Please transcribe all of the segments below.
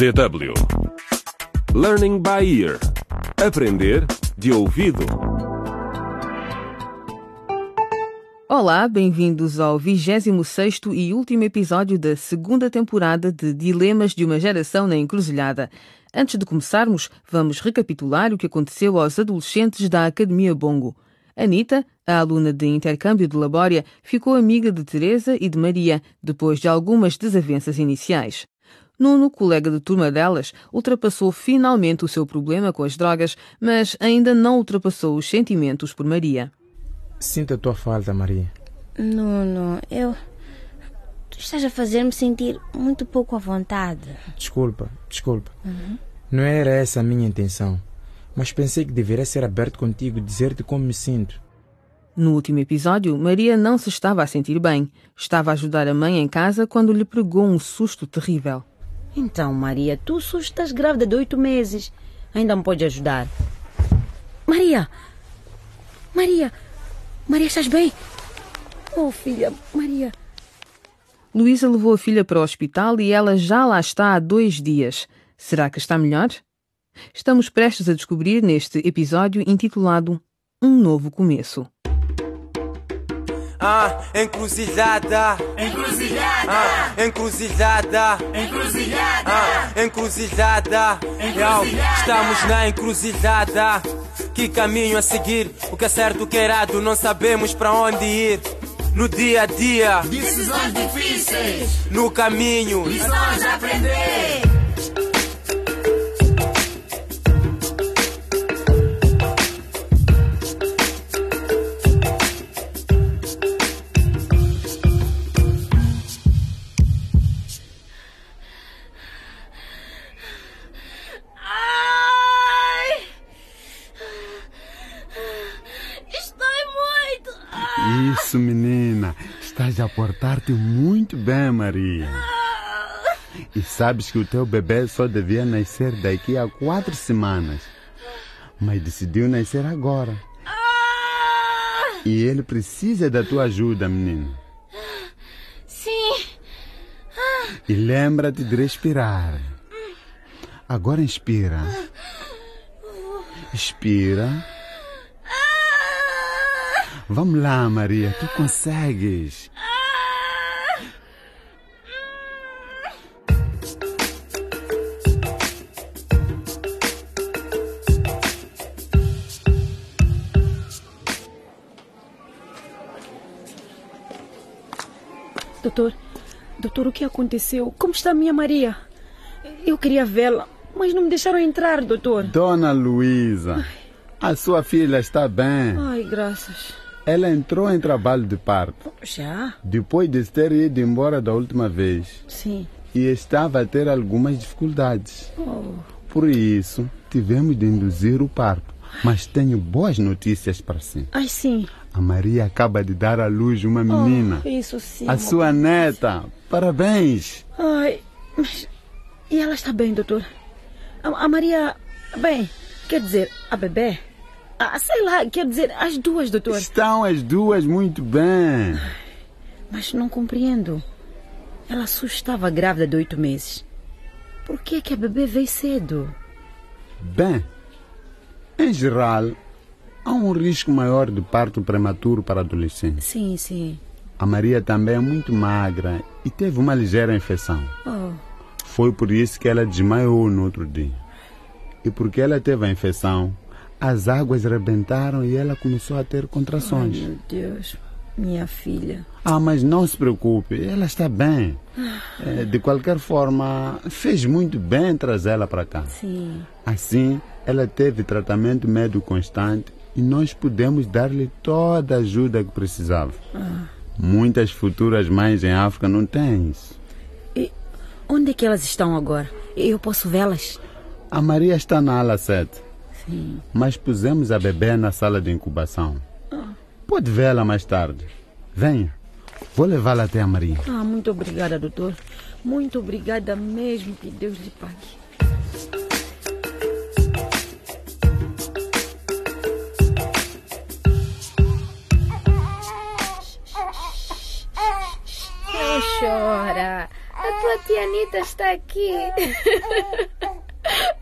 DW Learning by Ear Aprender de ouvido. Olá, bem-vindos ao 26º e último episódio da segunda temporada de Dilemas de uma Geração na Encruzilhada. Antes de começarmos, vamos recapitular o que aconteceu aos adolescentes da Academia Bongo. Anitta, a aluna de intercâmbio de Labória, ficou amiga de Teresa e de Maria, depois de algumas desavenças iniciais. Nuno, colega de turma delas, ultrapassou finalmente o seu problema com as drogas, mas ainda não ultrapassou os sentimentos por Maria. Sinto a tua falta, Maria. Nuno, eu. Tu estás a fazer-me sentir muito pouco à vontade. Desculpa, desculpa. Não era essa a minha intenção. Mas pensei que deveria ser aberto contigo e dizer-te como me sinto. No último episódio, Maria não se estava a sentir bem. Estava a ajudar a mãe em casa quando lhe pregou um susto terrível. Então, Maria, tu só estás grávida de oito meses. Ainda me pode ajudar. Maria! Maria! Maria, estás bem? Oh, filha, Maria. Luísa levou a filha para o hospital e ela já lá está há dois dias. Será que está melhor? Estamos prestes a descobrir neste episódio intitulado Um Novo Começo. Ah, encruzilhada. Encruzilhada. Ah, encruzilhada. Encruzilhada. Ah, encruzilhada. Encruzilhada. Estamos na encruzilhada. Que caminho a seguir? O que é certo, o que é errado, não sabemos para onde ir. No dia a dia, Decisões difíceis, no caminho. lições a aprender. Isso, menina. Estás a portar-te muito bem, Maria. E sabes que o teu bebê só devia nascer daqui a quatro semanas. Mas decidiu nascer agora. E ele precisa da tua ajuda, menina. Sim! E lembra-te de respirar. Agora inspira. Expira. Vamos lá, Maria. Tu consegues. Doutor, doutor, o que aconteceu? Como está a minha Maria? Eu queria vê-la, mas não me deixaram entrar, doutor. Dona Luísa, a sua filha está bem. Ai, graças. Ela entrou em trabalho de parto. Já? Depois de ter ido embora da última vez. Sim. E estava a ter algumas dificuldades. Oh, Por isso, tivemos de induzir o parto. Mas tenho boas notícias para si. ai, sim. A Maria acaba de dar à luz uma menina. Oh, isso sim. a sua neta. Parabéns. Ai, mas. E ela está bem, doutor? A, a Maria. Bem, quer dizer, a bebê? Ah, sei lá, quer dizer, as duas, doutor. Estão as duas muito bem. Mas não compreendo. Ela só estava grávida de oito meses. Por que, que a bebê veio cedo? Bem, em geral, há um risco maior de parto prematuro para adolescentes. Sim, sim. A Maria também é muito magra e teve uma ligeira infecção. Oh, Foi por isso que ela desmaiou no outro dia. E porque ela teve a infecção, as águas rebentaram e ela começou a ter ai, contrações. meu Deus. Minha filha. Ah, mas não se preocupe, ela está bem. Eh, De qualquer forma, fez muito bem trazê-la para cá. Sim. Assim, ela teve tratamento médico constante e nós pudemos dar-lhe toda a ajuda que precisava. Muitas futuras mães em África não têm isso. E onde é que elas estão agora? Eu posso vê-las? A Maria está na ala 7, Sim. mas pusemos a bebê na sala de incubação. Pode vê-la mais tarde. Venha, vou levá-la até a Maria. Ah, muito obrigada, doutor. Muito obrigada mesmo. Que Deus lhe pague. Não chora. A tua tia Anitta está aqui.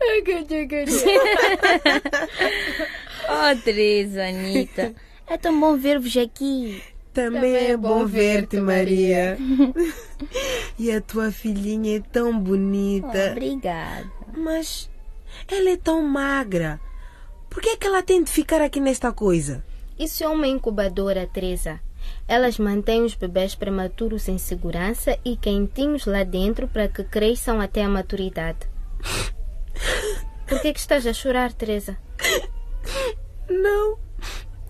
oh, Teresa, Anitta. É tão bom ver-vos aqui. Também, Também é, é bom ver-te, Maria. e a tua filhinha é tão bonita. Oh, obrigada. Mas ela é tão magra. Por que, é que ela tem de ficar aqui nesta coisa? Isso é uma incubadora, Teresa. Elas mantêm os bebês prematuros em segurança e quentinhos lá dentro para que cresçam até a maturidade. Por que, que estás a chorar, Teresa? Não,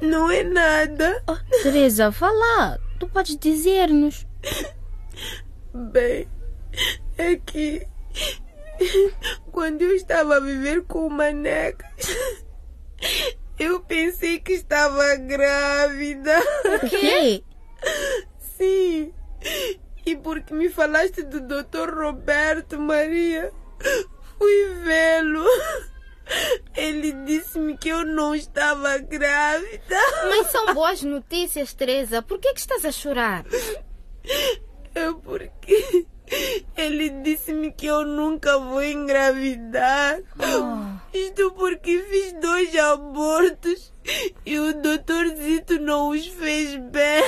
não é nada. Oh, Teresa, fala. Tu podes dizer-nos. Bem, é que quando eu estava a viver com manecas, eu pensei que estava grávida. O quê? Sim. E porque me falaste do Dr. Roberto Maria, fui vê-lo. Ele disse-me que eu não estava grávida. Mas são boas notícias, Teresa. Por que, que estás a chorar? É porque ele disse-me que eu nunca vou engravidar. Oh. Isto porque fiz dois abortos e o doutorzito não os fez bem.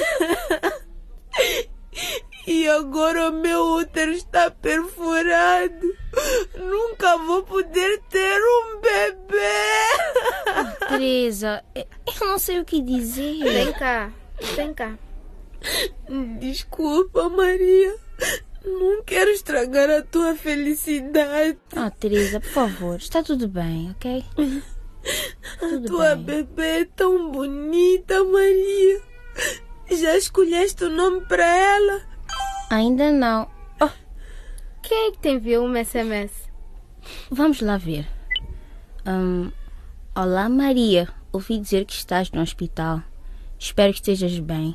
E agora o meu útero está perfurado. Nunca vou poder ter um bebê. Teresa, eu não sei o que dizer. Vem cá, vem cá. Desculpa, Maria. Não quero estragar a tua felicidade. Ah, oh, Teresa, por favor, está tudo bem, ok? Tudo a tua bem. bebê é tão bonita, Maria. Já escolheste o nome para ela? Ainda não. Oh. Quem é que te enviou um SMS? Vamos lá ver. Um, Olá, Maria. Ouvi dizer que estás no hospital. Espero que estejas bem.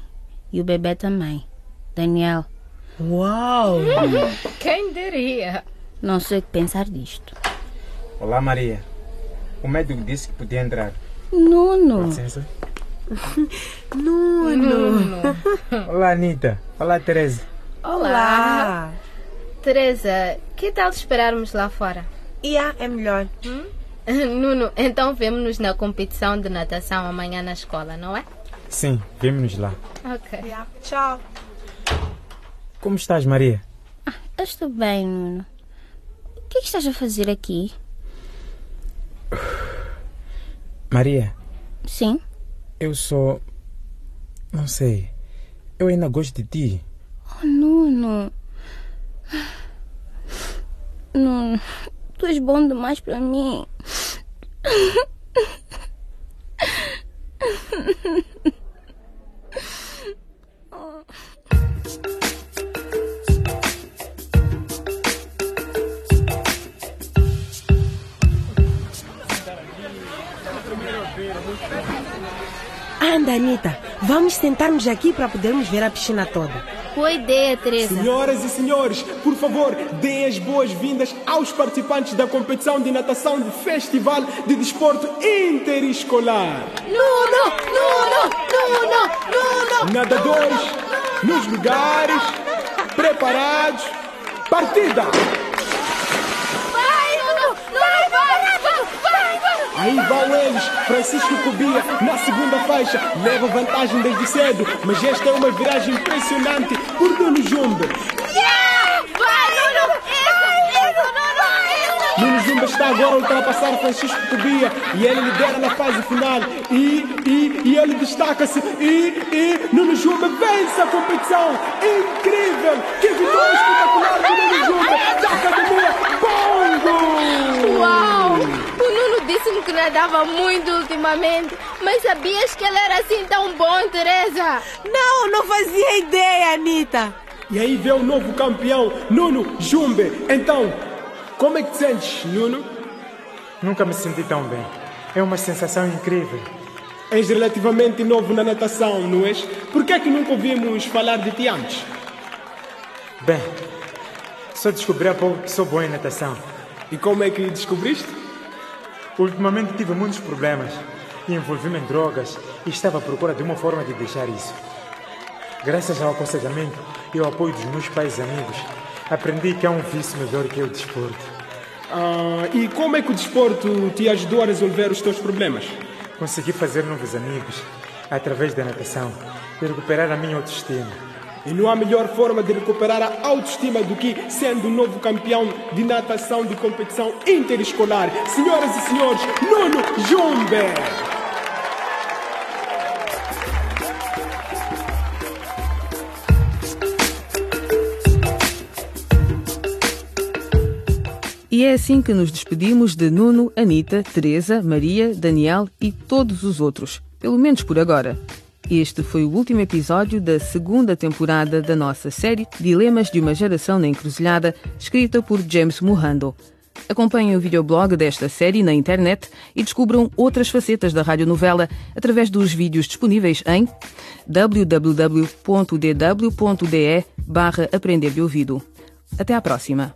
E o bebê também. Daniel. Uau! Quem diria? Não sei o que pensar disto. Olá, Maria. O médico disse que podia entrar. Nuno. Com licença. Nuno. Nuno. Olá, Anitta. Olá, Teresa. Olá. Teresa, que tal esperarmos lá fora? Yeah, é melhor. Hum? Nuno, então vemo-nos na competição de natação amanhã na escola, não é? Sim, vemo-nos lá. Ok. Yeah. Tchau. Como estás, Maria? Ah, eu estou bem, Nuno. O que, é que estás a fazer aqui? Maria? Sim? Eu sou. Não sei. Eu ainda gosto de ti. Nuno. Nuno, tu és bom demais para mim. Anda, Anitta, vamos sentarmos aqui para podermos ver a piscina toda. Boa ideia, Teresa. Senhoras e senhores, por favor, deem as boas-vindas aos participantes da competição de natação do Festival de Desporto Interescolar. Nuno, Nuno, Nuno, Nuno. Nadadores, nos lugares, preparados, partida! Aí vão eles, Francisco Cobia na segunda faixa, leva vantagem desde cedo, mas esta é uma viragem impressionante por Nuno Jumbe. Yeah! Nuno! Nuno! Nuno está agora a ultrapassar Francisco Cobia e ele lidera na fase final. E, e, e ele destaca-se. E, e Nuno Jumbe vence a competição. Incrível! Que vitória espetacular do Nuno Jumbe da Academia Bongo! Uau! Disse-me que nadava muito ultimamente, mas sabias que ele era assim tão bom, Teresa? Não, não fazia ideia, Anitta. E aí vê o novo campeão, Nuno Jumbe. Então, como é que te sentes, Nuno? Nunca me senti tão bem. É uma sensação incrível. És relativamente novo na natação, não és? Por que é que nunca ouvimos falar de ti antes? Bem, só descobri há pouco que sou bom em natação. E como é que descobriste? Ultimamente tive muitos problemas e envolvi-me em drogas e estava à procura de uma forma de deixar isso. Graças ao aconselhamento e ao apoio dos meus pais e amigos, Aprendi que há um vício melhor que é o desporto. Ah, e como é que o desporto te ajudou a resolver os teus problemas? Consegui fazer novos amigos através da natação e recuperar a minha autoestima. E não há melhor forma de recuperar a autoestima do que sendo o novo campeão de natação de competição interescolar. Senhoras e senhores, Nuno Jumber! E é assim que nos despedimos de Nuno, Anita, Teresa, Maria, Daniel e todos os outros, pelo menos por agora. Este foi o último episódio da segunda temporada da nossa série Dilemas de uma Geração na Encruzilhada, escrita por James Mohando. Acompanhem o videoblog desta série na internet e descubram outras facetas da radionovela através dos vídeos disponíveis em www.dw.de barra Aprender de Ouvido. Até à próxima!